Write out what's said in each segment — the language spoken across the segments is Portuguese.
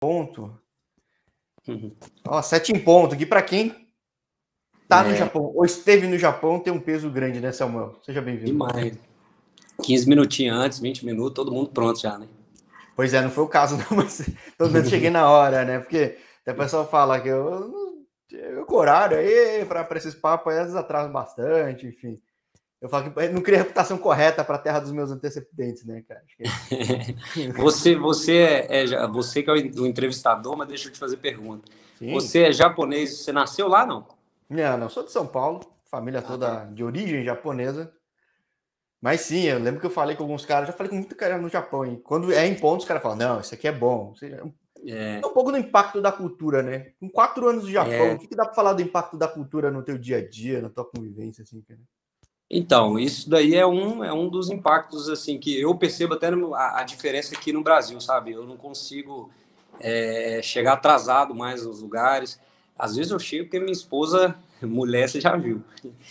ponto. Uhum. Ó, sete em ponto. Aqui para quem tá é. no Japão ou esteve no Japão tem um peso grande, né, Samuel? Seja bem-vindo. Demais. 15 minutinhos antes, 20 minutos, todo mundo pronto já, né? Pois é, não foi o caso, não, mas pelo menos cheguei na hora, né? Porque até o pessoal fala que eu, eu com horário aí, para esses papos aí, às vezes atraso bastante, enfim. Eu falo que não queria reputação correta para a terra dos meus antecedentes, né, cara? Que... você, você é, é, você que é o entrevistador, mas deixa eu te fazer pergunta. Sim. Você é japonês, você nasceu lá, não? Não, não, sou de São Paulo, família ah, toda tá. de origem japonesa. Mas sim, eu lembro que eu falei com alguns caras, já falei com muito cara no Japão, e quando é em pontos, os caras falam, não, isso aqui é bom. É. é um pouco do impacto da cultura, né? Com quatro anos de Japão, é. o que, que dá para falar do impacto da cultura no teu dia a dia, na tua convivência, assim, cara? Então, isso daí é um, é um dos impactos, assim, que eu percebo até a, a diferença aqui no Brasil, sabe? Eu não consigo é, chegar atrasado mais nos lugares. Às vezes eu chego porque minha esposa, mulher, você já viu.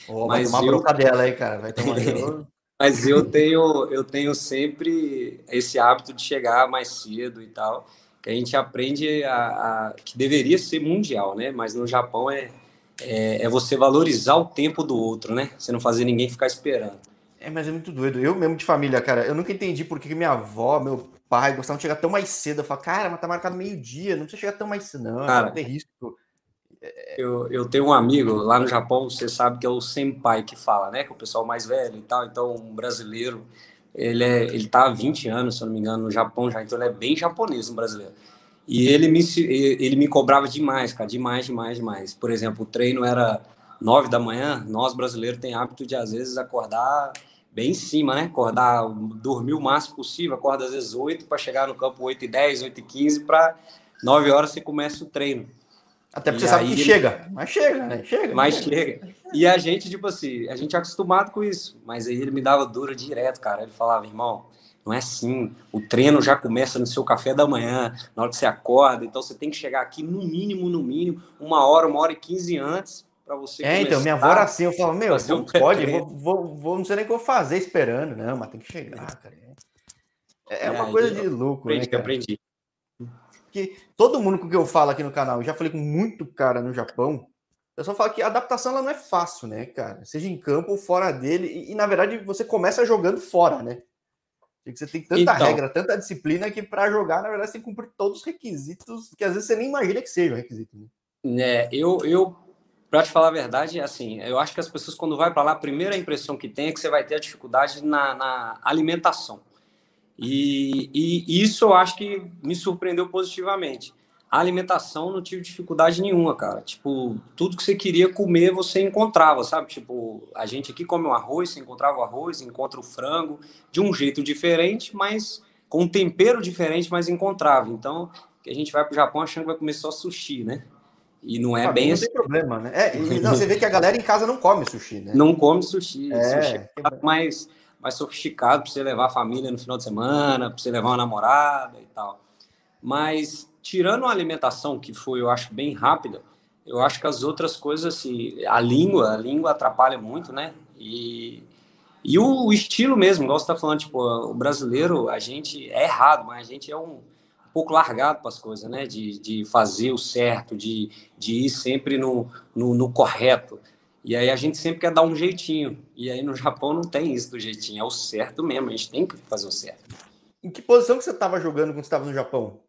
Oh, Mas vai tomar eu... bronca dela aí, cara. Vai tomar... Mas eu tenho, eu tenho sempre esse hábito de chegar mais cedo e tal, que a gente aprende a, a que deveria ser mundial, né? Mas no Japão é, é, é, você valorizar o tempo do outro, né? Você não fazer ninguém ficar esperando. É, mas é muito doido. Eu mesmo de família, cara, eu nunca entendi por que minha avó, meu pai gostavam de chegar tão mais cedo. Eu falo, cara, mas tá marcado meio-dia, não precisa chegar tão mais cedo, não, cara, não tem risco. Eu, eu tenho um amigo lá no Japão, você sabe que é o senpai que fala, né? Que é o pessoal mais velho e tal. Então, um brasileiro, ele, é, ele tá há 20 anos, se eu não me engano, no Japão já. Então, ele é bem japonês, um brasileiro. E ele me, ele me cobrava demais, cara, demais, demais, demais. Por exemplo, o treino era 9 da manhã. Nós, brasileiros, tem hábito de, às vezes, acordar bem em cima, né? Acordar, dormir o máximo possível. Acorda, às vezes, 8 para chegar no campo 8 e 10, 8 e 15 para 9 horas você começa o treino. Até porque e você sabe que ele... chega, mas chega, né? Chega. Mas chega. E a gente, tipo assim, a gente é acostumado com isso. Mas aí ele me dava dura direto, cara. Ele falava, irmão, não é assim. O treino já começa no seu café da manhã, na hora que você acorda. Então você tem que chegar aqui no mínimo, no mínimo, uma hora, uma hora e quinze antes para você. É, então, minha avó era assim, eu falo, meu, não um pode, vou, vou, vou, não sei nem o que eu vou fazer esperando, não, mas tem que chegar, cara. É, é uma é, coisa de louco, aprendi, né? Que aprendi que todo mundo com que eu falo aqui no canal, já falei com muito cara no Japão, eu só falo que a adaptação ela não é fácil, né, cara? Seja em campo ou fora dele, e, e na verdade você começa jogando fora, né? Você tem tanta então, regra, tanta disciplina que para jogar, na verdade, você tem que cumprir todos os requisitos que às vezes você nem imagina que sejam requisitos. Né? É, eu, eu para te falar a verdade, assim, eu acho que as pessoas, quando vai para lá, a primeira impressão que tem é que você vai ter a dificuldade na, na alimentação. E, e, isso eu acho que me surpreendeu positivamente. A alimentação não tive dificuldade nenhuma, cara. Tipo, tudo que você queria comer, você encontrava, sabe? Tipo, a gente aqui come o arroz, você encontrava o arroz, encontra o frango, de um jeito diferente, mas com um tempero diferente, mas encontrava. Então, a gente vai para o Japão achando que vai comer só sushi, né? E não é ah, bem não assim. Não tem problema, né? É, não, você vê que a galera em casa não come sushi, né? Não come sushi. É, sushi é mais mais sofisticado para você levar a família no final de semana, para você levar uma namorada e tal. Mas tirando a alimentação, que foi, eu acho, bem rápida, eu acho que as outras coisas, assim, a língua, a língua atrapalha muito, né? E, e o, o estilo mesmo, igual você está falando, tipo, o brasileiro, a gente é errado, mas a gente é um, um pouco largado para as coisas, né? De, de fazer o certo, de, de ir sempre no, no, no correto. E aí a gente sempre quer dar um jeitinho. E aí no Japão não tem isso do jeitinho, é o certo mesmo, a gente tem que fazer o certo. Em que posição que você estava jogando quando estava no Japão?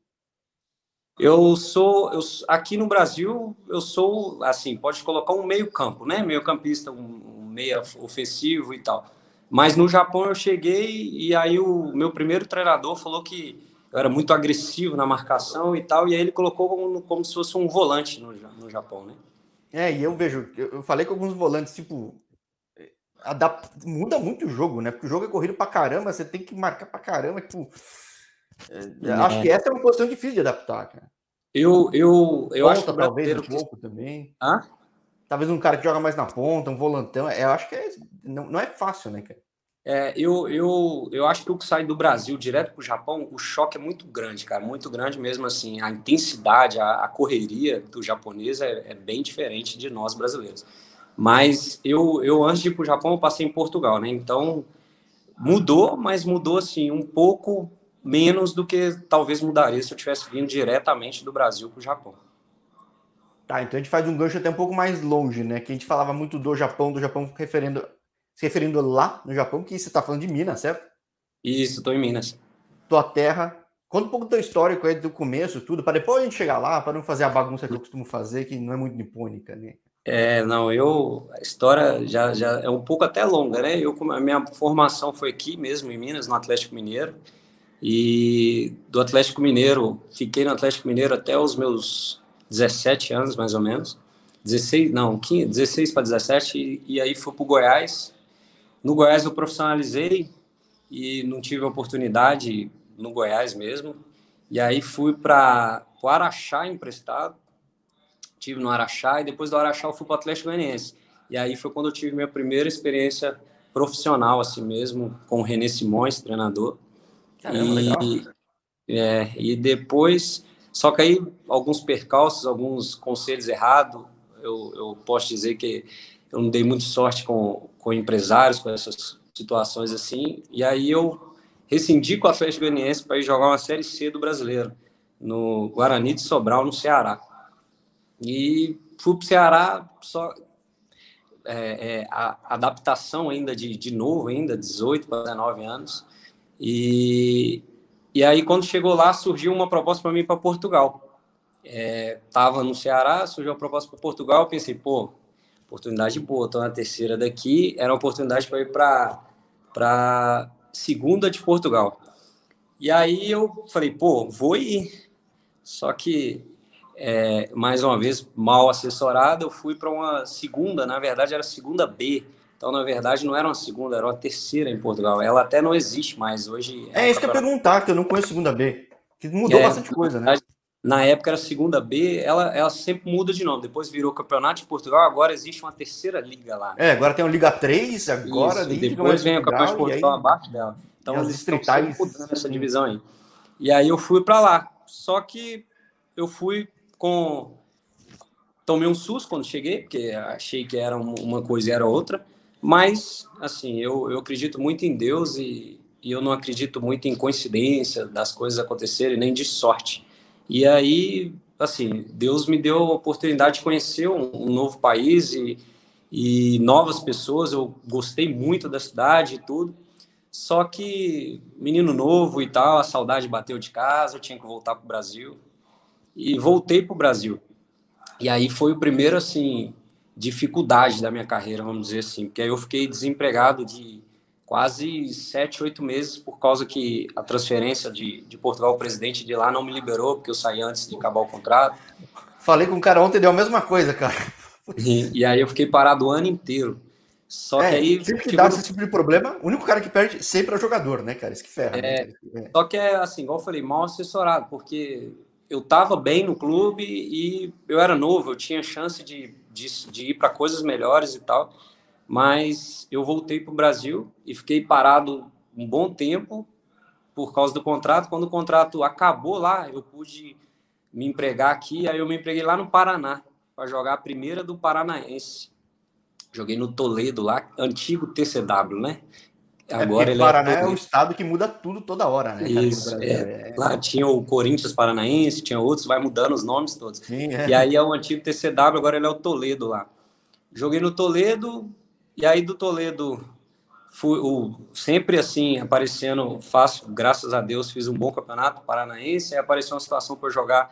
Eu sou, eu, aqui no Brasil, eu sou, assim, pode colocar um meio campo, né? Meio campista, um, um meio ofensivo e tal. Mas no Japão eu cheguei e aí o meu primeiro treinador falou que eu era muito agressivo na marcação e tal, e aí ele colocou como, como se fosse um volante no, no Japão, né? É, e eu vejo, eu falei com alguns volantes, tipo, adapta, muda muito o jogo, né? Porque o jogo é corrido pra caramba, você tem que marcar pra caramba, tipo. É, é. Acho que essa é uma posição difícil de adaptar, cara. Eu, eu, eu acho que talvez um pouco também. Hã? Talvez um cara que joga mais na ponta, um volantão. Eu acho que é, não, não é fácil, né, cara? É, eu, eu, eu acho que o que sai do Brasil direto para o Japão, o choque é muito grande, cara, muito grande mesmo assim. A intensidade, a, a correria do japonês é, é, bem diferente de nós brasileiros. Mas eu, eu antes de ir para o Japão, eu passei em Portugal, né? Então mudou, mas mudou assim um pouco menos do que talvez mudaria se eu tivesse vindo diretamente do Brasil para o Japão. Tá, então a gente faz um gancho até um pouco mais longe, né? Que a gente falava muito do Japão, do Japão referindo, se referindo lá no Japão, que você está falando de Minas, certo? Isso, estou em Minas. Tua terra. Conta um pouco do teu histórico aí do começo, tudo, para depois a gente chegar lá, para não fazer a bagunça que eu costumo fazer, que não é muito nipônica, né? É, não, eu a história já, já é um pouco até longa, né? Eu a minha formação foi aqui mesmo em Minas, no Atlético Mineiro. E do Atlético Mineiro, fiquei no Atlético Mineiro até os meus 17 anos, mais ou menos. 16, não, 15, 16 para 17, e, e aí fui para o Goiás. No Goiás eu profissionalizei e não tive oportunidade no Goiás mesmo. E aí fui para o Araxá emprestado. Tive no Araxá e depois do Araxá eu fui para o Atlético Goianiense. E aí foi quando eu tive minha primeira experiência profissional assim mesmo com o René Simões, treinador. Caramba, e, legal. É, e depois, só que aí alguns percalços, alguns conselhos errados, eu, eu posso dizer que eu não dei muito sorte com, com empresários, com essas situações assim, e aí eu rescindi com a Atlético Goianiense para ir jogar uma Série C do Brasileiro, no Guarani de Sobral, no Ceará. E fui para o Ceará só... É, é, a adaptação ainda de, de novo, ainda 18 para 19 anos, e, e aí, quando chegou lá, surgiu uma proposta para mim para Portugal. É, tava no Ceará, surgiu uma proposta para Portugal. Pensei, pô, oportunidade boa, tô na terceira daqui. Era uma oportunidade para ir para segunda de Portugal. E aí eu falei, pô, vou ir. Só que, é, mais uma vez, mal assessorado, eu fui para uma segunda, na verdade era segunda B, então, na verdade, não era uma segunda, era uma terceira em Portugal. Ela até não existe mais hoje. É, é isso que eu ia perguntar, que eu não conheço segunda B. Que mudou é, bastante coisa, né? Na época era segunda B, ela, ela sempre muda de nome. Depois virou Campeonato de Portugal, agora existe uma terceira liga lá. É, agora tem o Liga 3, agora. Isso, depois vem o Campeonato de Portugal aí... abaixo dela. Então eles estão sempre mudando essa divisão aí. E aí eu fui para lá. Só que eu fui com. Tomei um susto quando cheguei, porque achei que era uma coisa e era outra. Mas, assim, eu, eu acredito muito em Deus e, e eu não acredito muito em coincidência das coisas acontecerem, nem de sorte. E aí, assim, Deus me deu a oportunidade de conhecer um, um novo país e, e novas pessoas. Eu gostei muito da cidade e tudo. Só que menino novo e tal, a saudade bateu de casa, eu tinha que voltar para o Brasil. E voltei para o Brasil. E aí foi o primeiro, assim, dificuldade da minha carreira, vamos dizer assim, porque aí eu fiquei desempregado de quase sete, oito meses por causa que a transferência de, de Portugal, o presidente de lá não me liberou, porque eu saí antes de acabar o contrato. Falei com o cara ontem, deu a mesma coisa, cara. E, e aí eu fiquei parado o ano inteiro. Só é, que aí. Sempre que dá esse tipo de problema, o único cara que perde sempre é o jogador, né, cara? Isso que ferra. É, né? Só que é assim, igual eu falei, mal assessorado, porque eu estava bem no clube e eu era novo, eu tinha chance de de, de ir para coisas melhores e tal. Mas eu voltei para o Brasil e fiquei parado um bom tempo por causa do contrato. Quando o contrato acabou lá, eu pude me empregar aqui. Aí eu me empreguei lá no Paraná para jogar a primeira do Paranaense. Joguei no Toledo lá, antigo TCW, né? É Agora é ele Paraná é, é o estado que muda tudo toda hora, né? Isso, é. é. Lá tinha o Corinthians Paranaense, tinha outros, vai mudando os nomes todos. Sim, é. E aí é o antigo TCW, agora ele é o Toledo lá. Joguei no Toledo, e aí do Toledo fui o, sempre assim, aparecendo, faço, graças a Deus, fiz um bom campeonato paranaense, aí apareceu uma situação para jogar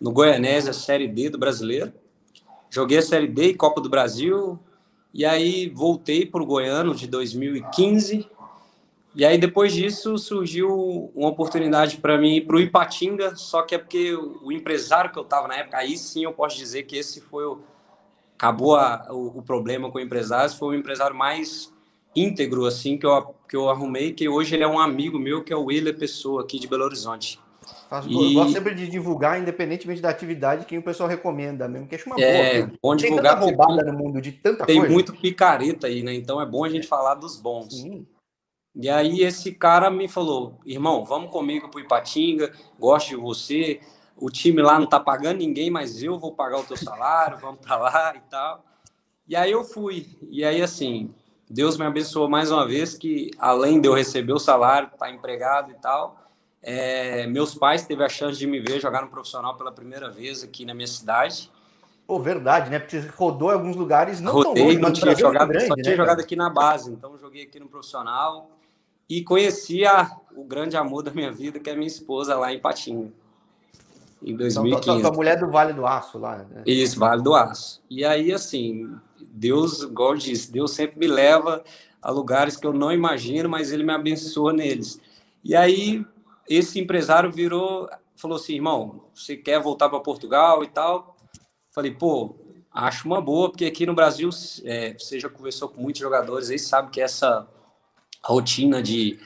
no Goianésia, Série D do Brasileiro. Joguei a Série D e Copa do Brasil, e aí voltei para o Goiano de 2015. E aí depois disso surgiu uma oportunidade para mim ir para o Ipatinga, só que é porque o empresário que eu estava na época, aí sim eu posso dizer que esse foi o acabou a, o, o, problema com o empresário, foi o empresário mais íntegro assim que eu que eu arrumei, que hoje ele é um amigo meu, que é o Willer Pessoa aqui de Belo Horizonte. Faço, e... Gosto sempre de divulgar, independentemente da atividade, quem o pessoal recomenda mesmo, que acho uma é, boa. Bom tem divulgar, tanta roubada no mundo de tanta tem coisa. Tem muito picareta aí, né? Então é bom a gente falar dos bons. Sim. E aí esse cara me falou, irmão, vamos comigo pro Ipatinga, gosto de você, o time lá não tá pagando ninguém, mas eu vou pagar o teu salário, vamos para lá e tal. E aí eu fui. E aí assim, Deus me abençoou mais uma vez que além de eu receber o salário, tá empregado e tal, é, meus pais teve a chance de me ver jogar no profissional pela primeira vez aqui na minha cidade. Pô, verdade, né? Porque rodou em alguns lugares não Rodei, tão longe, não tinha jogado, grande, só tinha né, jogado aqui na base, então joguei aqui no profissional e conheci a, o grande amor da minha vida, que é minha esposa lá em Patinga. Em 2015. Então, a mulher do Vale do Aço lá. Né? Isso, Vale do Aço. E aí, assim, Deus, igual eu disse, Deus sempre me leva a lugares que eu não imagino, mas ele me abençoa neles. E aí, esse empresário virou, falou assim, irmão, você quer voltar para Portugal e tal? Falei, pô, acho uma boa, porque aqui no Brasil, é, você já conversou com muitos jogadores aí, sabe que essa rotina de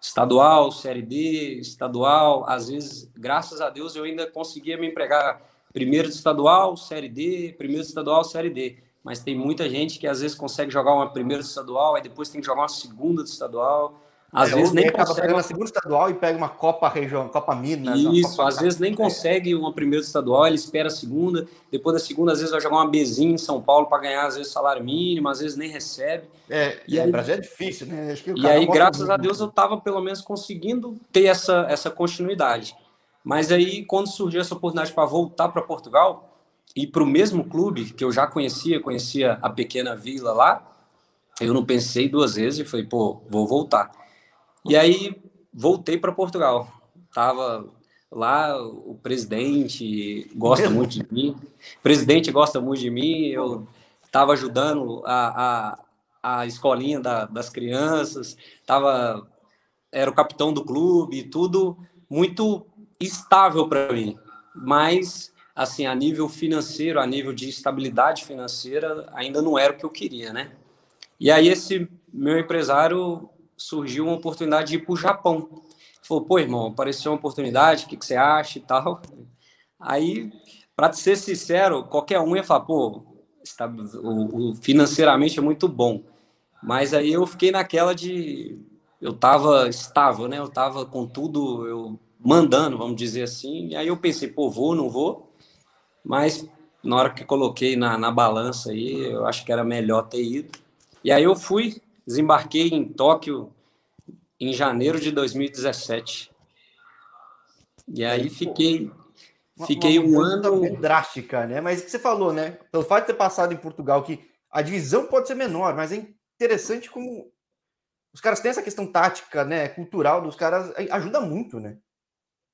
estadual, série D, estadual, às vezes, graças a Deus, eu ainda conseguia me empregar primeiro de estadual, série D, primeiro estadual, série D. Mas tem muita gente que às vezes consegue jogar uma primeira estadual, aí depois tem que jogar uma segunda estadual. Às é, vezes nem consegue uma segunda estadual e pega uma Copa Região, Copa Minas. Isso, Copa às vezes nem consegue uma primeira estadual, ele espera a segunda, depois da segunda às vezes vai jogar uma Bzinha em São Paulo para ganhar às vezes salário mínimo, às vezes nem recebe. É, e é, aí, Brasil é difícil, né? e aí, graças a Deus, eu estava pelo menos conseguindo ter essa, essa continuidade. Mas aí, quando surgiu essa oportunidade para voltar para Portugal e para o mesmo clube que eu já conhecia, conhecia a pequena vila lá, eu não pensei duas vezes e falei, pô, vou voltar. E aí voltei para Portugal. Tava lá, o presidente gosta Mesmo? muito de mim. O presidente gosta muito de mim. Eu estava ajudando a, a, a escolinha da, das crianças. Tava, era o capitão do clube, tudo muito estável para mim. Mas assim, a nível financeiro, a nível de estabilidade financeira, ainda não era o que eu queria, né? E aí esse meu empresário surgiu uma oportunidade de ir para o Japão. Falou, pô, irmão, apareceu uma oportunidade, o que, que você acha e tal. Aí, para ser sincero, qualquer um ia falar, pô, está, o, o, financeiramente é muito bom. Mas aí eu fiquei naquela de. Eu estava estável, né? Eu estava com tudo, eu mandando, vamos dizer assim. E aí eu pensei, pô, vou, não vou. Mas na hora que coloquei na, na balança aí, eu acho que era melhor ter ido. E aí eu fui, Desembarquei em Tóquio em janeiro de 2017. E aí fiquei fiquei uma, uma um ano drástica, né? Mas o que você falou, né? Pelo fato de ter passado em Portugal que a divisão pode ser menor, mas é interessante como os caras têm essa questão tática, né, cultural dos caras ajuda muito, né?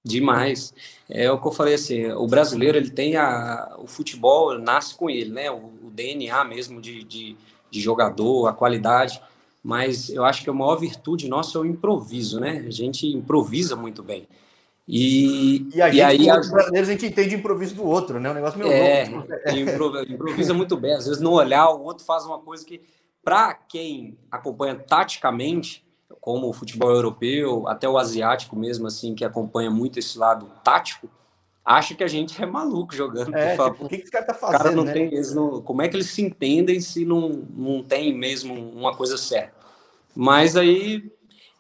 Demais. É o que eu falei assim, o brasileiro ele tem a o futebol nasce com ele, né? O, o DNA mesmo de, de, de jogador, a qualidade mas eu acho que a maior virtude nossa é o improviso, né? A gente improvisa muito bem. E, e, a gente, e aí, a... brasileiros, a gente entende improviso do outro, né? Um negócio meio é, louco. Improvisa muito bem. Às vezes, no olhar, o outro faz uma coisa que, para quem acompanha taticamente, como o futebol europeu, até o asiático mesmo, assim, que acompanha muito esse lado tático, acha que a gente é maluco jogando. É, tipo, o que, que esse cara tá fazendo? Cara não né? tem, eles não, como é que eles se entendem se não, não tem mesmo uma coisa certa? Mas aí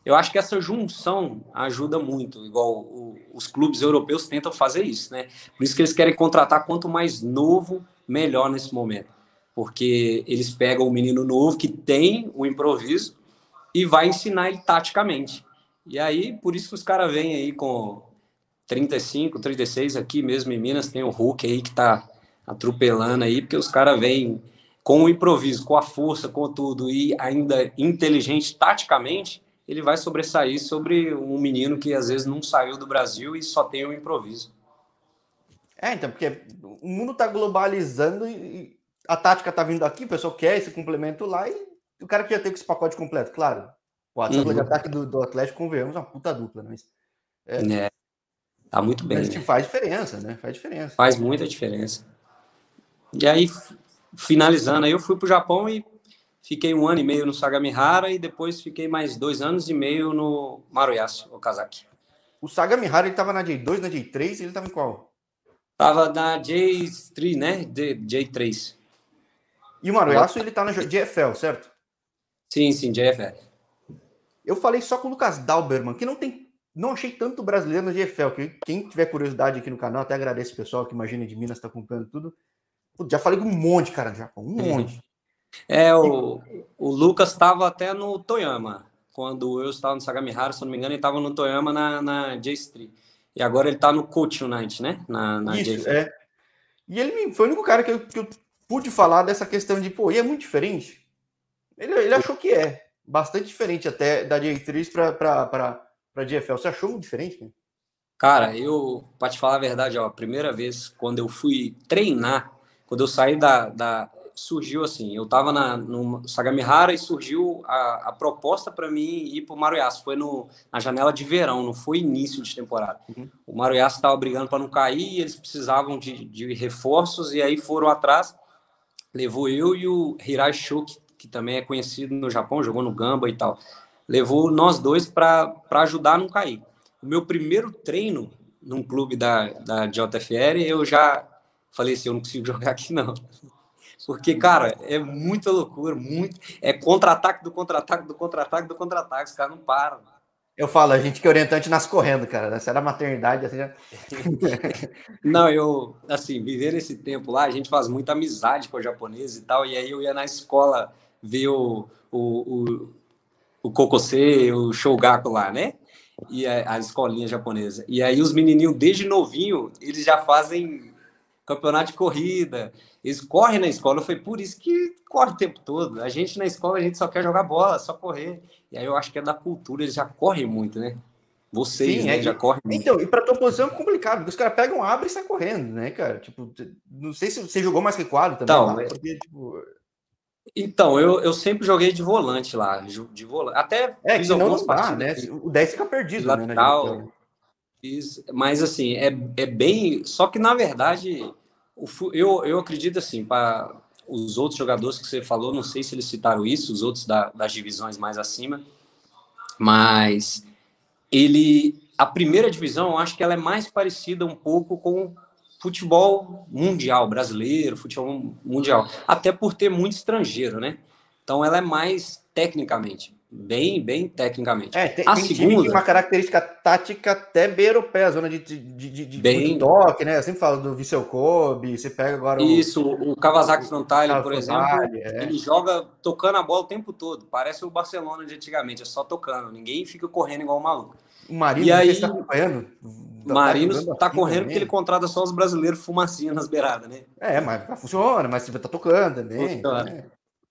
eu acho que essa junção ajuda muito, igual o, os clubes europeus tentam fazer isso, né? Por isso que eles querem contratar quanto mais novo, melhor nesse momento. Porque eles pegam o menino novo que tem o improviso e vai ensinar ele taticamente. E aí, por isso que os caras vêm aí com 35, 36 aqui mesmo em Minas, tem o Hulk aí que tá atropelando aí, porque os caras vêm com o improviso, com a força, com tudo, e ainda inteligente taticamente, ele vai sobressair sobre um menino que às vezes não saiu do Brasil e só tem o improviso. É, então, porque o mundo está globalizando e a tática está vindo aqui, o pessoal quer esse complemento lá e o cara quer ter esse pacote completo, claro. O dupla uhum. de ataque do, do Atlético, convenhamos, é uma puta dupla, mas. É, é. Tá muito bem. Mas né? faz diferença, né? Faz diferença. Faz muita diferença. E aí, finalizando, aí eu fui para o Japão e fiquei um ano e meio no Sagamihara e depois fiquei mais dois anos e meio no Maruyasu, Okazaki. O Sagamihara ele estava na J2, na J3 e ele estava em qual? Tava na J3, né? J3. E o Maruyasu ele tá na JFL, certo? Sim, sim, JFL. Eu falei só com o Lucas Dalberman, que não tem não achei tanto brasileiro no GFL. Que quem tiver curiosidade aqui no canal, até agradeço o pessoal que imagina de Minas está acompanhando tudo. já falei com um monte, cara, do Japão, um monte. É, o, o Lucas estava até no Toyama. quando eu estava no Sagamihara, se não me engano, ele estava no Toyama na, na J-Street. E agora ele está no Coach United, né? Na, na Isso, é. E ele foi o único cara que eu, que eu pude falar dessa questão de, pô, e é muito diferente. Ele, ele achou que é. Bastante diferente até da J3 para a GFL. Você achou muito diferente? Cara? Cara, eu, para te falar a verdade, ó, a primeira vez quando eu fui treinar, quando eu saí da. da surgiu assim, eu tava na, no Sagamihara e surgiu a, a proposta para mim ir pro Maruiaço. Foi no, na janela de verão, não foi início de temporada. Uhum. O Maruiaço estava brigando para não cair, eles precisavam de, de reforços e aí foram atrás. Levou eu e o Hirai Shoki, que também é conhecido no Japão, jogou no Gamba e tal. Levou nós dois para ajudar a não cair. O meu primeiro treino num clube da, da JFL, eu já falei assim, eu não consigo jogar aqui não. Porque, cara, é muita loucura, muito. É contra-ataque do contra-ataque do contra-ataque do contra-ataque, os caras não param. Eu falo, a gente que é orientante nasce correndo, cara. Essa era a maternidade, assim já... Não, eu, assim, viver esse tempo lá, a gente faz muita amizade com o japonês e tal, e aí eu ia na escola ver o, o, o, o Kokose, o Shogaku lá, né? E a, a escolinha japonesa. E aí os menininhos, desde novinho, eles já fazem campeonato de corrida, eles correm na escola, foi por isso que corre o tempo todo. A gente na escola, a gente só quer jogar bola, só correr. E aí eu acho que é da cultura, eles já correm muito, né? Vocês, Sim, né, é, já correm muito. Então, e pra tua posição é complicado, porque os caras pegam, abrem e saem correndo, né, cara? Tipo, não sei se você jogou mais que quadro também. Então, lá, é... porque, tipo... então eu, eu sempre joguei de volante lá, de volante. Até é, fiz algumas dá, né? O 10 fica perdido, lateral, né? Fiz, mas assim, é, é bem. Só que na verdade, eu, eu acredito assim, para os outros jogadores que você falou, não sei se eles citaram isso, os outros da, das divisões mais acima, mas ele. A primeira divisão, eu acho que ela é mais parecida um pouco com futebol mundial brasileiro, futebol mundial, até por ter muito estrangeiro, né? Então ela é mais tecnicamente bem, bem tecnicamente. É, tem, a tem segunda, uma característica tática até bem europeia, zona de, de, de, de bem, toque, né? Eu sempre falo do Viseu Kobe, você pega agora o... Isso, o Kawasaki Frontale, por exemplo, é. ele joga tocando a bola o tempo todo, parece o Barcelona de antigamente, é só tocando, ninguém fica correndo igual um maluco. O Marino, está acompanhando? Tá Marino tá correndo porque ele contrata só os brasileiros fumacinha nas beiradas, né? É, mas funciona, mas você tá tocando também. Né?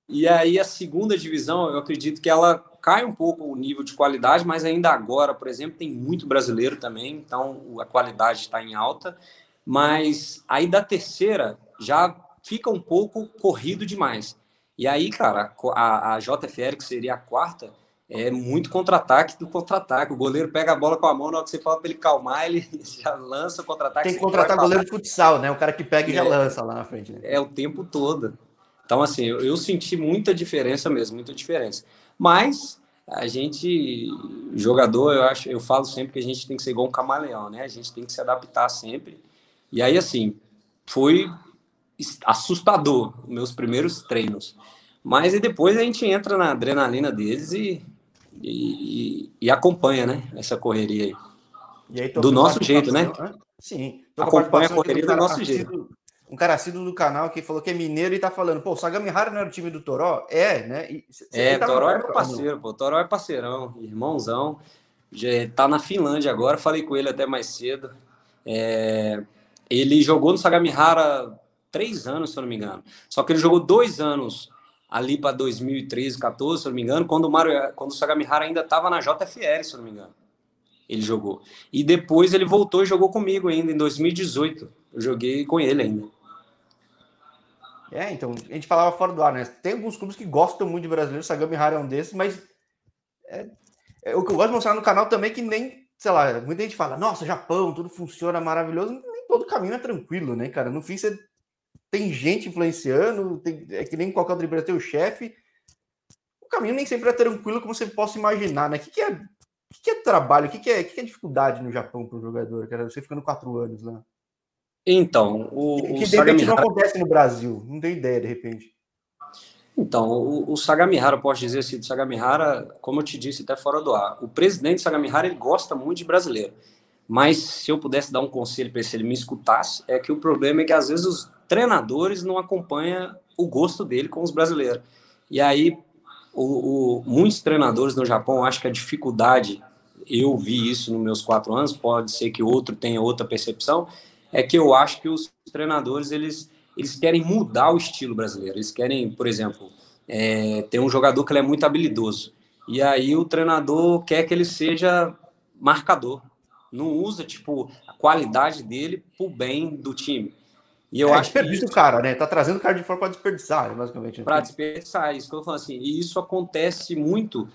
E aí a segunda divisão, eu acredito que ela cai um pouco o nível de qualidade, mas ainda agora, por exemplo, tem muito brasileiro também, então a qualidade está em alta. Mas aí da terceira já fica um pouco corrido demais. E aí, cara, a, a JFL, que seria a quarta, é muito contra-ataque do contra-ataque. O goleiro pega a bola com a mão, na hora que você fala para ele calmar, ele já lança o contra-ataque. Tem que contratar goleiro de futsal, né? O cara que pega e é, já lança lá na frente. Né? É o tempo todo. Então, assim, eu, eu senti muita diferença mesmo, muita diferença. Mas a gente, jogador, eu acho, eu falo sempre que a gente tem que ser igual um camaleão, né? A gente tem que se adaptar sempre. E aí, assim, foi assustador meus primeiros treinos. Mas e depois a gente entra na adrenalina deles e, e, e acompanha, né? Essa correria aí. aí do nosso jeito, né? Sim. Acompanha a correria do nosso jeito um cara assíduo do canal que falou que é mineiro e tá falando, pô, o Sagamihara não era o time do Toró? É, né? E, é, Toró é meu parceiro, pô. Toró é parceirão, irmãozão. Já tá na Finlândia agora, falei com ele até mais cedo. É, ele jogou no Sagamihara três anos, se eu não me engano. Só que ele jogou dois anos ali para 2013, 14, se eu não me engano, quando o, Mario, quando o Sagamihara ainda estava na JFL, se eu não me engano. Ele jogou. E depois ele voltou e jogou comigo ainda, em 2018. Eu joguei com ele ainda. É, então, a gente falava fora do ar, né? Tem alguns clubes que gostam muito de brasileiro, o Sagami Hara é um desses, mas é, é, o que eu gosto de mostrar no canal também é que nem, sei lá, muita gente fala, nossa, Japão, tudo funciona maravilhoso, nem todo caminho é tranquilo, né, cara? No fim, você tem gente influenciando, tem, é que nem qualquer outro empresa tem o chefe. O caminho nem sempre é tranquilo como você possa imaginar, né? O que, que é o que, é trabalho? O que, que, é, o que, é dificuldade no Japão para um jogador, cara? Você ficando quatro anos lá. Então, o, que, o de repente não acontece no Brasil, não tenho ideia, de repente. Então, o, o Sagamihara, posso dizer assim, do Sagamihara, como eu te disse até fora do ar, o presidente Sagamihara, ele gosta muito de brasileiro. Mas se eu pudesse dar um conselho para ele, se ele me escutasse, é que o problema é que às vezes os treinadores não acompanham o gosto dele com os brasileiros. E aí, o, o, muitos treinadores no Japão, acho que a dificuldade, eu vi isso nos meus quatro anos, pode ser que outro tenha outra percepção, é que eu acho que os treinadores, eles, eles querem mudar o estilo brasileiro. Eles querem, por exemplo, é, ter um jogador que ele é muito habilidoso. E aí o treinador quer que ele seja marcador. Não usa, tipo, a qualidade dele pro bem do time. E eu é, acho que. o cara, né? Tá trazendo o cara de fora para desperdiçar, basicamente. Para desperdiçar, isso que eu falo assim. E isso acontece muito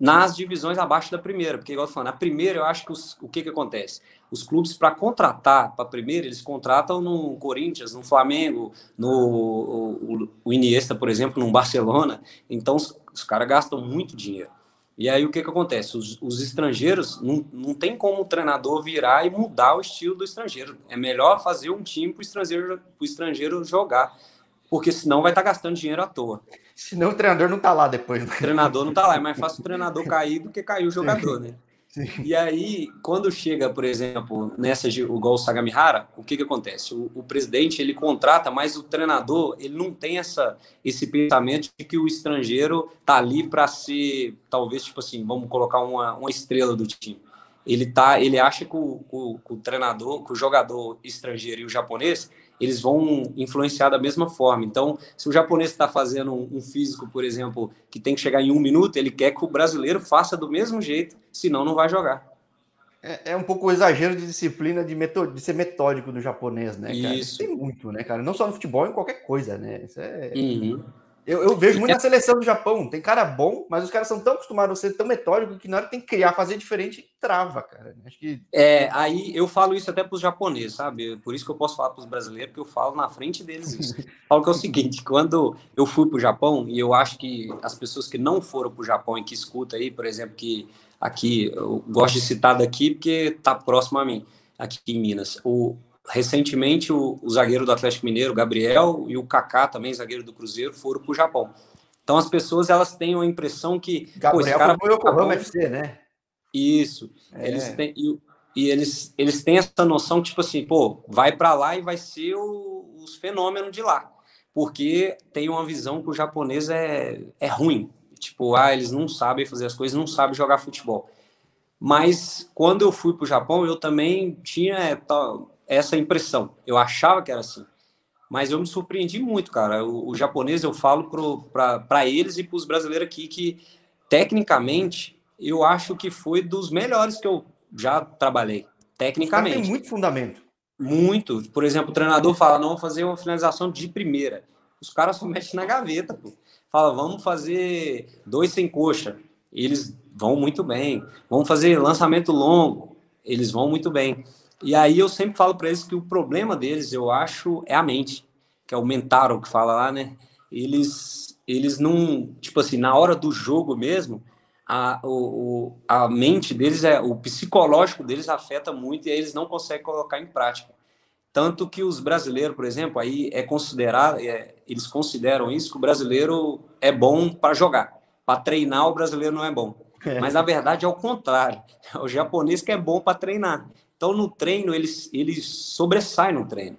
nas divisões abaixo da primeira, porque, igual eu falando, a primeira eu acho que os, o que, que acontece? Os clubes, para contratar para a primeira, eles contratam no Corinthians, no Flamengo, no o, o Iniesta, por exemplo, no Barcelona. Então, os, os caras gastam muito dinheiro. E aí o que, que acontece? Os, os, estrangeiros não, não tem como o treinador virar e mudar o estilo do estrangeiro. É melhor fazer um time para o estrangeiro, estrangeiro jogar, porque senão vai estar tá gastando dinheiro à toa. Senão o treinador não está lá depois. Né? O treinador não está lá. É mais fácil o treinador cair do que cair o jogador, né? Sim. E aí, quando chega, por exemplo, nessa o Sagamihara, o que que acontece? O, o, presidente ele contrata, mas o treinador ele não tem essa esse pensamento de que o estrangeiro tá ali para ser, talvez tipo assim, vamos colocar uma, uma estrela do time. Ele tá, ele acha que o, o, o treinador, que o jogador estrangeiro e o japonês eles vão influenciar da mesma forma. Então, se o japonês está fazendo um, físico, por exemplo, que tem que chegar em um minuto, ele quer que o brasileiro faça do mesmo jeito, senão não vai jogar. É, é um pouco o exagero de disciplina de, de ser metódico do japonês, né, cara? Isso. Tem muito, né, cara? Não só no futebol, em qualquer coisa, né? Isso é. Uhum. Eu, eu, vejo muito na seleção do Japão. Tem cara bom, mas os caras são tão acostumados a ser tão metódicos que na hora que tem que criar, fazer diferente, trava, cara. Acho que... É, aí eu falo isso até para os japoneses, sabe? Por isso que eu posso falar para os brasileiros, porque eu falo na frente deles isso. falo que é o seguinte: quando eu fui para o Japão, e eu acho que as pessoas que não foram para o Japão e que escutam aí, por exemplo, que aqui, eu gosto de citar daqui porque está próximo a mim, aqui em Minas. O, recentemente o, o, zagueiro do Atlético Mineiro, Gabriel, e o Kaká, também zagueiro do Cruzeiro, foram para o Japão. Então as pessoas elas têm a impressão que Gabriel pô, foi o Yokohama FC, né? Isso. É. Eles têm e, e, eles eles têm essa noção tipo assim, pô, vai para lá e vai ser o, os fenômenos de lá, porque tem uma visão que o japonês é é ruim, tipo, ah, eles não sabem fazer as coisas, não sabem jogar futebol. Mas quando eu fui para o Japão, eu também tinha é, essa impressão. Eu achava que era assim. Mas eu me surpreendi muito, cara. O, o japonês, eu falo para eles e para os brasileiros aqui que, tecnicamente, eu acho que foi dos melhores que eu já trabalhei. Tecnicamente. Tem muito fundamento. Muito. Por exemplo, o treinador fala: não, vou fazer uma finalização de primeira. Os caras só mexem na gaveta, pô. Fala, vamos fazer dois sem coxa. Eles vão muito bem. Vamos fazer lançamento longo. Eles vão muito bem. E aí eu sempre falo para eles que o problema deles, eu acho, é a mente, que é o mental que fala lá, né? Eles, eles não, tipo assim, na hora do jogo mesmo, a, o, a mente deles, é o psicológico deles afeta muito e aí eles não conseguem colocar em prática. Tanto que os brasileiros, por exemplo, aí é considerado, é, eles consideram isso que o brasileiro é bom para jogar. Para treinar, o brasileiro não é bom. É. Mas na verdade é o contrário. É o japonês que é bom para treinar. Então, no treino, eles, eles sobressaem no treino.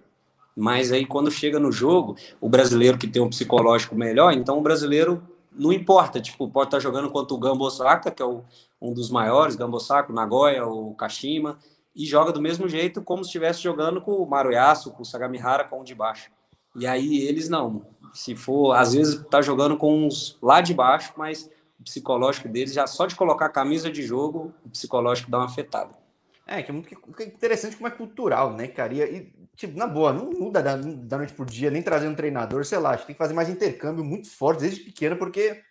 Mas aí, quando chega no jogo, o brasileiro que tem um psicológico melhor, então o brasileiro não importa. Tipo, pode estar jogando contra o Gambo Osaka, que é o, um dos maiores, Gambo Osaka, Nagoya, o Kashima, e joga do mesmo jeito como se estivesse jogando com o Maruyasu, com o Sagamihara, com o de baixo. E aí eles não. Se for, às vezes tá jogando com uns lá de baixo, mas o psicológico deles, já só de colocar a camisa de jogo, o psicológico dá uma afetada. É, que é muito interessante como é cultural, né, cara? E, tipo, na boa, não muda da, da noite por dia, nem trazendo um treinador, sei lá, acho que tem que fazer mais intercâmbio muito forte desde pequeno, porque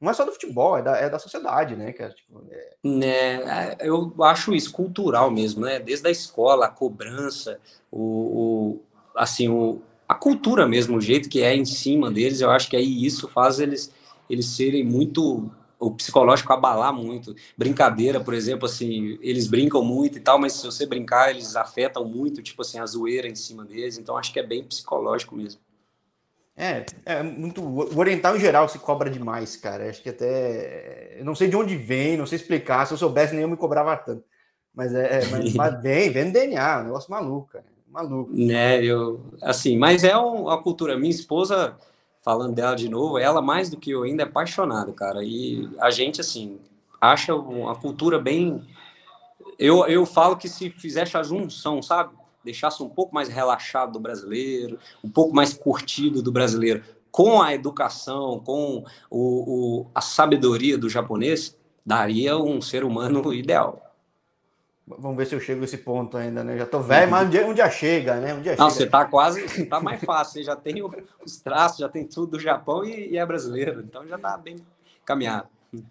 não é só do futebol, é da, é da sociedade, né, cara? Tipo, é... Né, eu acho isso cultural mesmo, né? Desde a escola, a cobrança, o, o assim, o, a cultura mesmo, o jeito que é em cima deles, eu acho que aí isso faz eles, eles serem muito o psicológico abalar muito. Brincadeira, por exemplo, assim, eles brincam muito e tal, mas se você brincar, eles afetam muito, tipo assim, a zoeira em cima deles. Então, acho que é bem psicológico mesmo. É, é muito. O oriental em geral se cobra demais, cara. Acho que até. Eu não sei de onde vem, não sei explicar. Se eu soubesse, nem eu me cobrava tanto. Mas é, é mas, mas vem, vem no DNA, um negócio maluco, cara. Maluco. Né, eu. Assim, mas é uma cultura. Minha esposa falando dela de novo, ela mais do que eu ainda é apaixonada, cara. E a gente, assim, acha uma cultura bem. Eu, eu falo que se fizesse a junção, sabe? Deixasse um pouco mais relaxado do brasileiro, um pouco mais curtido do brasileiro, com a educação, com o, o, a sabedoria do japonês, daria um ser humano ideal. Vamos ver se eu chego a esse ponto ainda, né? Já tô velho, mas um dia, um dia chega, né? Um dia Não, chega. você tá quase, tá mais fácil. Você já tem os traços, já tem tudo do Japão e, e é brasileiro, então já tá bem caminhado.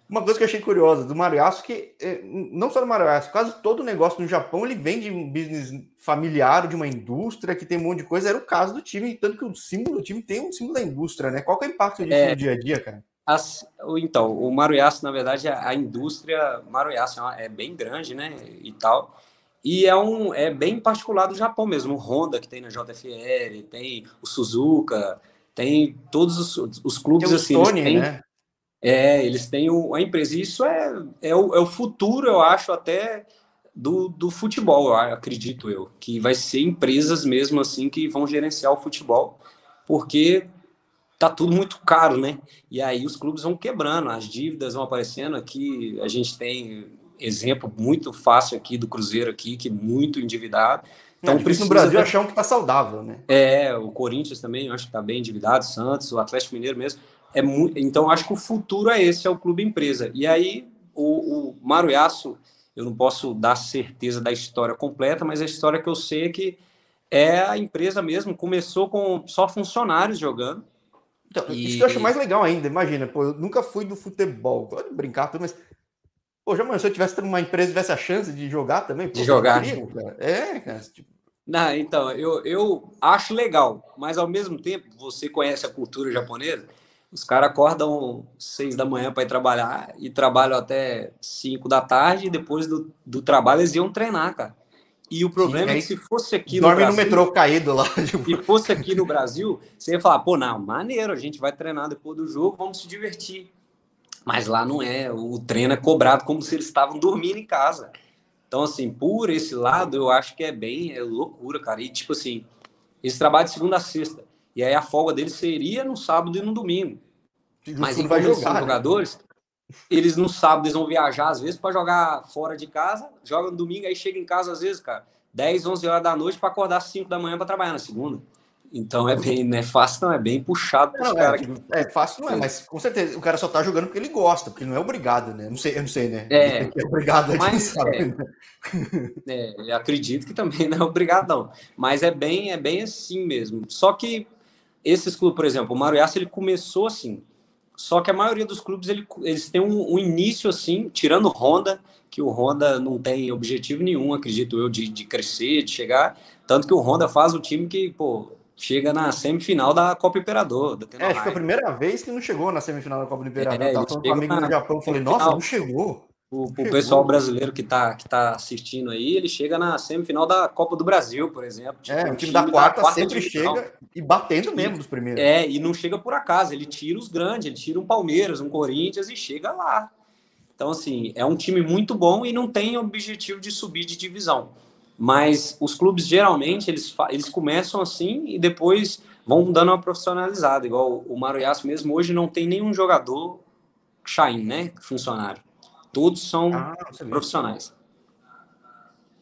Uma coisa que eu achei curiosa do Mariaço, que eh, não só do Mariaço, quase todo negócio no Japão ele vem de um business familiar, de uma indústria que tem um monte de coisa. Era o caso do time, tanto que o símbolo do time tem um símbolo da indústria, né? Qual é o impacto disso é, no dia a dia, cara? As, então, o Maruyasu, na verdade, a, a indústria Maruyasu é, é bem grande, né? E tal. E é, um, é bem particular do Japão mesmo. O Honda, que tem na JFR, tem o Suzuka, tem todos os, os clubes tem assim. Stone, têm, né? É, eles têm o, a empresa. E isso é, é, o, é o futuro, eu acho, até do, do futebol, eu acredito eu. Que vai ser empresas mesmo assim que vão gerenciar o futebol, porque tá tudo muito caro, né? E aí os clubes vão quebrando, as dívidas vão aparecendo. Aqui a gente tem exemplo muito fácil aqui do Cruzeiro aqui, que é muito endividado. Então, é precisa no Brasil achar um que tá saudável, né? É, o Corinthians também, eu acho que tá bem endividado, Santos, o Atlético Mineiro mesmo. É muito, então acho que o futuro é esse, é o clube empresa. E aí o, o Maruiaço, eu não posso dar certeza da história completa, mas a história que eu sei é que é a empresa mesmo, começou com só funcionários jogando. Então, e... Isso que eu acho mais legal ainda, imagina, pô, eu nunca fui do futebol, pode brincar tudo, mas Pô, já, se eu tivesse uma empresa tivesse a chance de jogar também, pô, de jogar. Queria, cara. É, cara, tipo, não, então, eu, eu acho legal, mas ao mesmo tempo, você conhece a cultura japonesa, os caras acordam seis da manhã para ir trabalhar e trabalham até cinco da tarde, e depois do, do trabalho eles iam treinar, cara. E o problema Sim, é, é que se fosse aqui no Brasil... no metrô caído lá. Tipo... Se fosse aqui no Brasil, você ia falar, pô, não, maneiro, a gente vai treinar depois do jogo, vamos se divertir. Mas lá não é, o treino é cobrado como se eles estavam dormindo em casa. Então, assim, por esse lado, eu acho que é bem é loucura, cara. E, tipo assim, eles trabalham de segunda a sexta. E aí a folga deles seria no sábado e no domingo. Mas enquanto eles são né? Eles no sábado eles vão viajar às vezes para jogar fora de casa, joga no domingo, aí chega em casa às vezes, cara, 10, 11 horas da noite para acordar às 5 da manhã para trabalhar na segunda. Então é bem, não é fácil, não, é bem puxado para os caras. É, é, fácil, não é, mas com certeza o cara só tá jogando porque ele gosta, porque não é obrigado, né? Não sei, eu não sei, né? É, é obrigado, mas, é, é, acredito que também não é obrigado, não. Mas é bem, é bem assim mesmo. Só que esses clubes, por exemplo, o Maruiaça, ele começou assim. Só que a maioria dos clubes ele, eles têm um, um, início assim, tirando o Honda, que o Honda não tem objetivo nenhum, acredito eu, de, de crescer, de chegar. Tanto que o Honda faz o time que, pô, chega na semifinal da Copa Imperador. Da é, acho que foi a primeira vez que não chegou na semifinal da Copa Imperador. É, eu tava falando com um amigo na... no Japão, falei, nossa, não chegou. O, o pessoal brasileiro que está que tá assistindo aí, ele chega na semifinal da Copa do Brasil, por exemplo. Tipo, é, o time, da, quarta quarta sempre chega e batendo mesmo dos primeiros. É, e não chega por acaso, ele tira os grandes, ele tira um Palmeiras, um Corinthians e chega lá. Então, assim, é um time muito bom e não tem objetivo de subir de divisão. Mas os clubes geralmente eles, eles começam assim e depois vão dando uma profissionalizada, igual o Maruiaço mesmo hoje não tem nenhum jogador Shine, né, funcionário. Todos são ah, profissionais.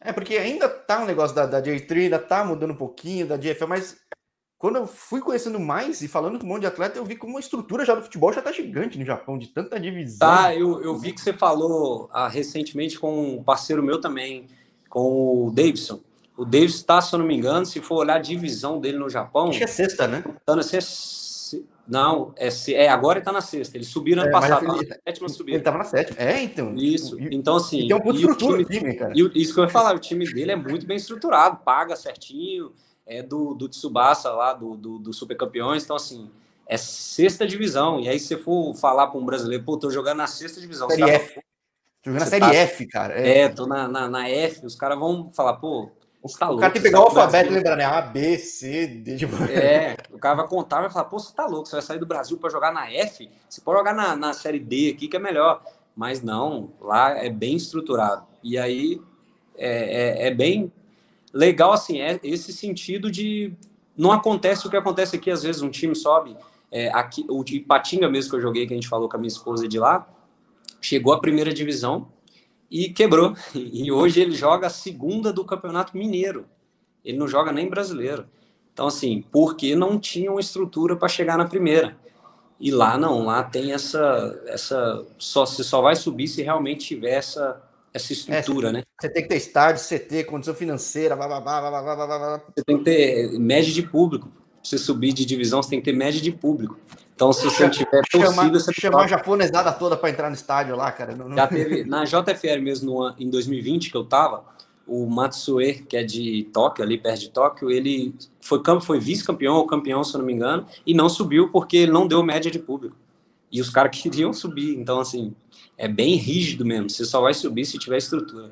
É porque ainda tá um negócio da, da J3, ainda tá mudando um pouquinho da JFL, mas quando eu fui conhecendo mais e falando com um monte de atleta, eu vi como a estrutura já do futebol já tá gigante no Japão, de tanta divisão. Tá, eu, eu vi que você falou ah, recentemente com um parceiro meu também, com o Davidson. O Davidson está, se eu não me engano, se for olhar a divisão dele no Japão. Acho que é sexta, né? Tá na sexta. Não, é, é agora ele tá na sexta. Eles subiram ano é, passado, ele, tá na sétima subida. Ele tava na sétima. É, então. Isso. E, então, assim. E tem um de estrutura time, time, cara. E isso que eu ia falar, o time dele é muito bem estruturado, paga certinho, é do, do Tsubasa lá, do, do, do Super Campeões. Então, assim, é sexta divisão. E aí, se você for falar para um brasileiro, pô, tô jogando na sexta divisão. Série F. Jogando na Série tá... F, cara. É, é tô na, na, na, F, os caras vão falar, pô, você tá o louco. cara tem que pegar o alfabeto e lembrar, né? A, B, C, D. É, o cara vai contar e vai falar, pô, você tá louco, você vai sair do Brasil para jogar na F? Você pode jogar na, na Série D aqui, que é melhor. Mas não, lá é bem estruturado. E aí é, é, é bem legal, assim, é esse sentido de. Não acontece o que acontece aqui, às vezes um time sobe É, aqui, o de Patinga mesmo que eu joguei, que a gente falou com a minha esposa de lá, chegou à primeira divisão e quebrou. E hoje ele joga a segunda do Campeonato Mineiro. Ele não joga nem brasileiro. Então, assim, porque não tinha uma estrutura para chegar na primeira. E lá não, lá tem essa. essa só, você só vai subir se realmente tiver essa, essa estrutura, é, né? Você tem que ter estádio, CT, condição financeira, blá, blá, blá, blá, blá, blá. Você tem que ter média de público. Pra você subir de divisão, você tem que ter média de público. Então, se você não tiver torcida, chamar, você chamar a japonesada toda para entrar no estádio lá, cara. Não, não... Já teve, na JFR mesmo, em 2020, que eu tava, o Matsue, que é de Tóquio, ali perto de Tóquio, ele foi, foi vice-campeão ou campeão, se eu não me engano, e não subiu porque ele não deu média de público. E os caras queriam subir. Então, assim, é bem rígido mesmo. Você só vai subir se tiver estrutura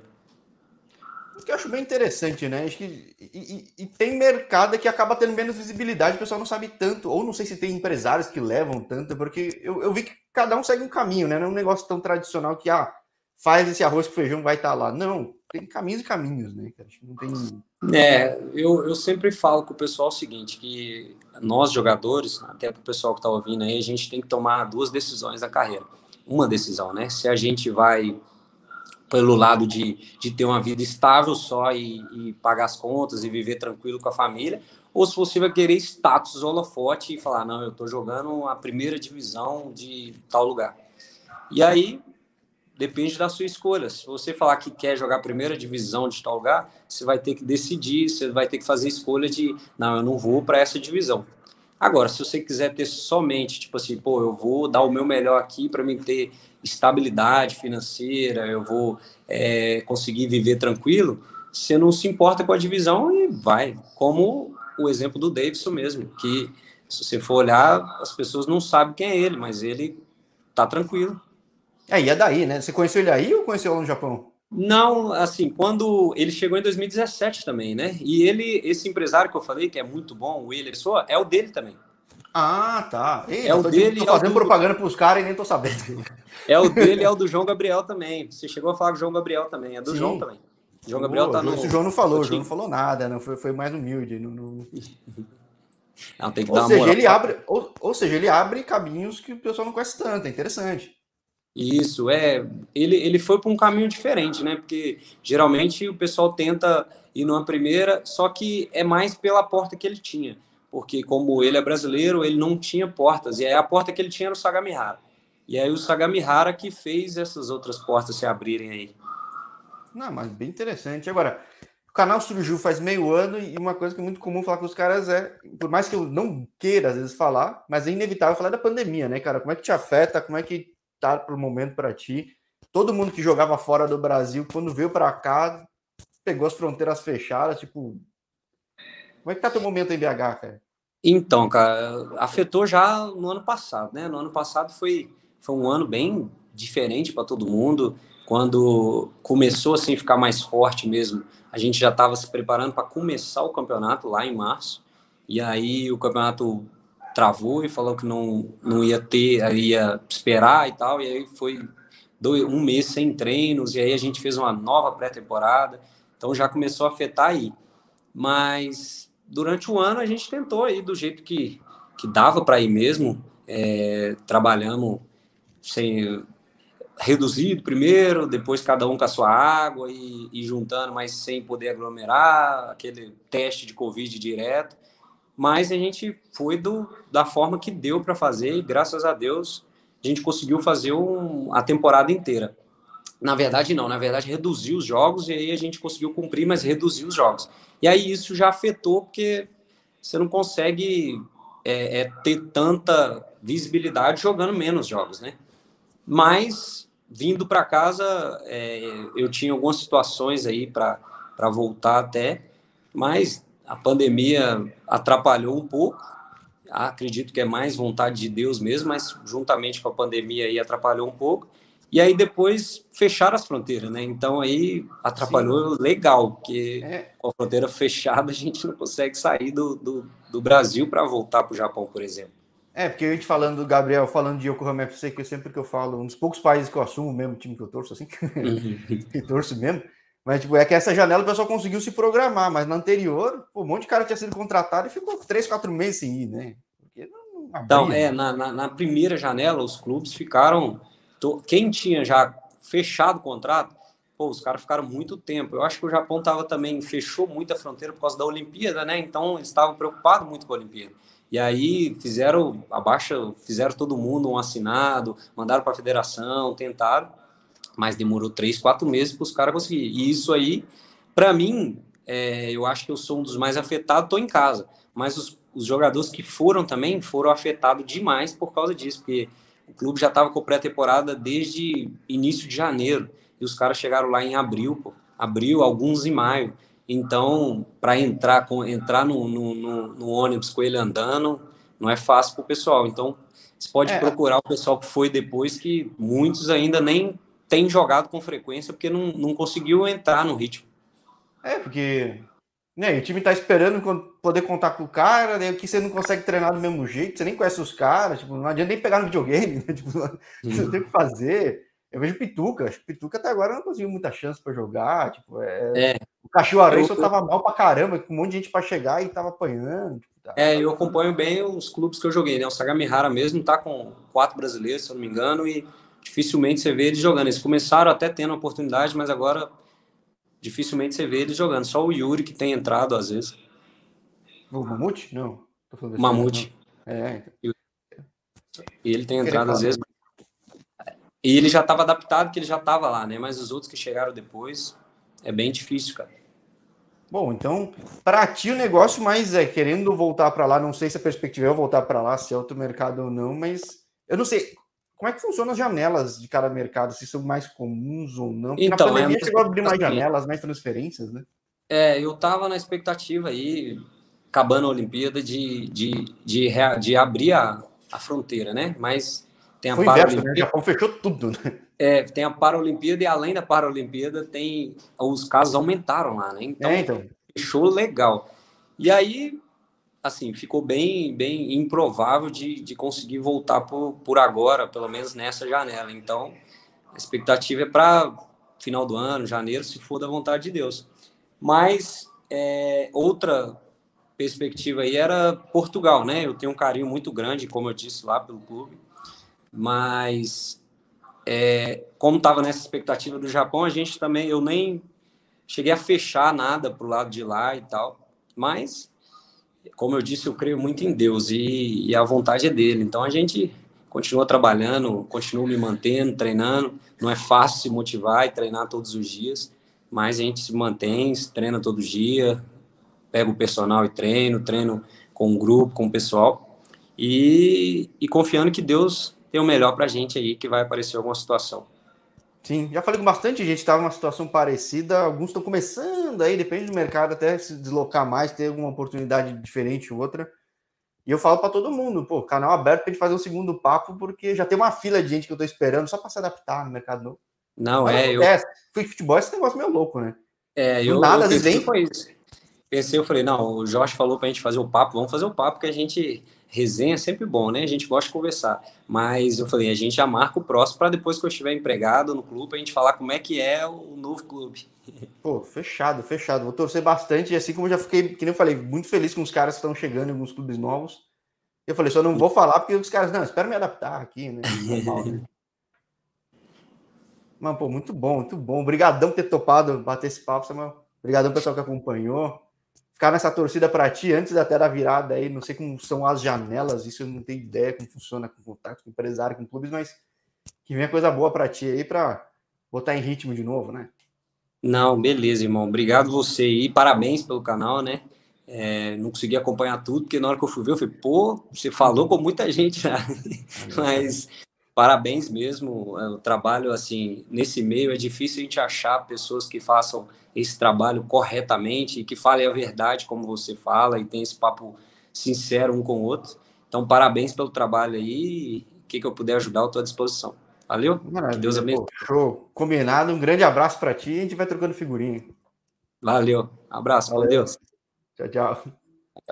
que eu acho bem interessante, né? Acho que, e, e, e, tem mercado que acaba tendo menos visibilidade, o pessoal não sabe tanto, ou não sei se tem empresários que levam tanto, porque eu, eu vi que cada um segue um caminho, né? Não é um negócio tão tradicional que, ah, faz esse arroz com feijão, vai estar tá lá. Não, tem caminhos e caminhos, né? Não tem. É, eu, eu sempre falo com o pessoal o seguinte: que nós jogadores, até para o pessoal que está ouvindo aí, a gente tem que tomar duas decisões na carreira. Uma decisão, né? Se a gente vai pelo lado de, de ter uma vida estável só e, e, pagar as contas e viver tranquilo com a família, ou se você vai querer status holofote e falar, não, eu estou jogando a primeira divisão de tal lugar. E aí, depende da sua escolha. Se você falar que quer jogar a primeira divisão de tal lugar, você vai ter que decidir, você vai ter que fazer escolha de, não, eu não vou para essa divisão. Agora, se você quiser ter somente, tipo assim, pô, eu vou dar o meu melhor aqui para mim ter estabilidade financeira, eu vou é, conseguir viver tranquilo, você não se importa com a divisão e vai. Como o exemplo do Davidson mesmo, que se você for olhar, as pessoas não sabem quem é ele, mas ele tá tranquilo. É, e é daí, né? Você conheceu ele aí ou conheceu lá no Japão? Não, assim, quando ele chegou em 2017 também, né? E ele, esse empresário que eu falei, que é muito bom, o Willer Soa, é o dele também. Ah, tá. Ei, é o dele. Tô fazendo é o do... propaganda para os caras e nem tô sabendo. É o dele, é o do João Gabriel também. Você chegou a falar com o João Gabriel também, é do Sim. João também. João Gabriel tá no. O João não falou, o João não falou nada, não foi, foi mais humilde. Não, não... não tem que ou dar seja, ele pra... abre, ou, ou seja, ele abre caminhos que o pessoal não conhece tanto, é interessante. Isso, é. Ele, ele foi para um caminho diferente, né? Porque geralmente o pessoal tenta ir numa primeira, só que é mais pela porta que ele tinha porque como ele é brasileiro, ele não tinha portas, e aí a porta que ele tinha era o Sagamihara. E aí o Sagamihara que fez essas outras portas se abrirem aí. Não, mas bem interessante. Agora, o canal surgiu faz meio ano e uma coisa que é muito comum falar com os caras é, por mais que eu não queira às vezes falar, mas é inevitável falar da pandemia, né, cara? Como é que te afeta? Como é que tá pro momento para ti? Todo mundo que jogava fora do Brasil, quando veio para cá, pegou as fronteiras fechadas, tipo, como é que tá teu momento em BH, cara? Então, cara, afetou já no ano passado, né? No ano passado foi, foi um ano bem diferente para todo mundo. Quando começou assim a ficar mais forte mesmo, a gente já estava se preparando para começar o campeonato lá em março. E aí o campeonato travou e falou que não, não ia ter, ia esperar e tal. E aí foi dois, um mês sem treinos. E aí a gente fez uma nova pré-temporada. Então já começou a afetar aí. Mas durante o ano a gente tentou aí do jeito que, que dava para ir mesmo. É, trabalhamos sem reduzido primeiro, depois cada um com a sua água e, e, juntando, mas sem poder aglomerar, aquele teste de Covid direto. Mas a gente foi do, da forma que deu para fazer e graças a Deus a gente conseguiu fazer um, a temporada inteira. Na verdade, não, na verdade reduziu os jogos e aí a gente conseguiu cumprir, mas reduziu os jogos. E aí isso já afetou, porque você não consegue é, é, ter tanta visibilidade jogando menos jogos, né? Mas, vindo para casa, é, eu tinha algumas situações aí para voltar até, mas a pandemia atrapalhou um pouco. Acredito que é mais vontade de Deus mesmo, mas juntamente com a pandemia aí atrapalhou um pouco. E aí depois fecharam as fronteiras, né? Então aí atrapalhou Sim. legal, porque é. com a fronteira fechada a gente não consegue sair do, do, do Brasil para voltar para o Japão, por exemplo. É, porque a gente falando do Gabriel, falando de Yokohama FC, que sempre que eu falo, um dos poucos países que eu assumo mesmo, time que eu torço assim, uhum. que torço mesmo, mas tipo, é que essa janela o pessoal conseguiu se programar, mas na anterior, pô, um monte de cara tinha sido contratado e ficou três, quatro meses sem ir, né? Porque não, Então, é, na, na, na, primeira janela, os clubes ficaram. Quem tinha já fechado o contrato, pô, os caras ficaram muito tempo. Eu acho que o Japão tava também, fechou muito a fronteira por causa da Olimpíada, né? Então eles estavam preocupados muito com a Olimpíada. E aí fizeram abaixa, fizeram todo mundo um assinado, mandaram para a federação, tentaram, mas demorou três, quatro meses para os caras conseguirem. E isso aí, para mim, é, eu acho que eu sou um dos mais afetados, estou em casa. Mas os, os, jogadores que foram também foram afetados demais por causa disso, porque o clube já estava com pré-temporada desde início de janeiro, e os caras chegaram lá em abril, pô. abril, alguns em maio. Então, para entrar com entrar no, no, no, no, ônibus com ele andando, não é fácil para o pessoal. Então, você pode é. procurar o pessoal que foi depois, que muitos ainda nem têm jogado com frequência porque não, não conseguiu entrar no ritmo. É, porque né, o time tá esperando poder contar com o cara, daí que você não consegue treinar do mesmo jeito, você nem conhece os caras, tipo, não adianta nem pegar no videogame, né? tipo, você tem que fazer. Eu vejo Pituca, acho que Pituca até agora não conseguiu muita chance para jogar. Tipo, é... é. O Cachoeira só tava mal pra caramba, com um monte de gente para chegar e tava apanhando. Tipo, tá... É, eu acompanho bem os clubes que eu joguei, né? O Sagamihara mesmo tá com quatro brasileiros, se eu não me engano, e dificilmente você vê eles jogando. Eles começaram até tendo oportunidade, mas agora dificilmente você vê eles jogando. Só o Yuri que tem entrado às vezes. O Mamute? Não. Mamute. É. Então. E ele tem entrado às vezes. E ele já estava adaptado, que ele já estava lá, né? Mas os outros que chegaram depois, é bem difícil, cara. Bom, então, para ti o negócio mais é querendo voltar para lá, não sei se a perspectiva é voltar para lá, se é outro mercado ou não, mas eu não sei como é que funcionam as janelas de cada mercado, se são mais comuns ou não. Porque então, na pandemia é chegou a abrir mais janelas, mais transferências, né? É, eu tava na expectativa aí, acabando a Olimpíada, de, de, de, de, abrir a, a fronteira, né? Mas tem a Foi inverso, né? O Japão fechou tudo, né? É, tem a Paralimpíada e além da Paralimpíada tem os casos aumentaram lá, né? Então, é, então. fechou legal. E aí, assim, ficou bem, bem improvável de, de conseguir voltar por, por agora, pelo menos nessa janela. Então, a expectativa é para final do ano, janeiro, se for da vontade de Deus. Mas é, outra perspectiva aí era Portugal, né? Eu tenho um carinho muito grande, como eu disse lá, pelo clube mas é, como estava nessa expectativa do Japão, a gente também, eu nem cheguei a fechar nada para o lado de lá e tal, mas como eu disse, eu creio muito em Deus e, e, a vontade é dele. Então a gente continua trabalhando, continua me mantendo, treinando. Não é fácil se motivar e treinar todos os dias, mas a gente se mantém, se treina todo dia, pega o personal e treino, treino com o grupo, com o pessoal e, e confiando que Deus tem o melhor para a gente aí que vai aparecer alguma situação. Sim, já falei com bastante gente, estava numa situação parecida. Alguns estão começando aí, depende do mercado, até se deslocar mais, ter alguma oportunidade diferente ou outra. E eu falo para todo mundo, pô, canal aberto para gente fazer um segundo papo, porque já tem uma fila de gente que eu estou esperando só para se adaptar no mercado novo. Não, Mas, é. Eu... É, futebol, esse negócio meio louco, né? É, eu. Nada, eu às vezes. Foi isso. Pensei, eu falei, não, o Jorge falou para a gente fazer o papo, vamos fazer o papo que a gente resenha é sempre bom, né? A gente gosta de conversar. Mas eu falei, a gente já marca o próximo para depois que eu estiver empregado no clube, a gente falar como é que é o novo clube. Pô, fechado, fechado. Vou torcer bastante. E assim como eu já fiquei, que nem eu falei, muito feliz com os caras que estão chegando em alguns clubes novos. Eu falei, só não vou falar porque os caras, não, espero me adaptar aqui, né? Normal, né? Mano, pô, muito bom, muito bom. Obrigadão por ter topado bater esse papo, Samuel. Obrigadão, pessoal que acompanhou ficar nessa torcida para ti antes até da virada aí, não sei como são as janelas, isso eu não tenho ideia como funciona com contato com empresário, com clubes, mas que venha coisa boa para ti aí para botar em ritmo de novo, né? Não, beleza, irmão. Obrigado você e parabéns pelo canal, né? É, não consegui acompanhar tudo, porque na hora que eu fui ver, eu falei, pô, você falou com muita gente já. Mas parabéns mesmo. É, o trabalho, assim, nesse meio é difícil a gente achar pessoas que façam esse trabalho corretamente e que fale a verdade como você fala e tem esse papo sincero um com o outro. Então, parabéns pelo trabalho aí. O que, que eu puder ajudar, eu estou à disposição. Valeu? Maravilha, que Deus abençoe. Show. Combinado. Um grande abraço para ti e a gente vai trocando figurinha. Valeu. Abraço. Valeu. Deus. Tchau, tchau.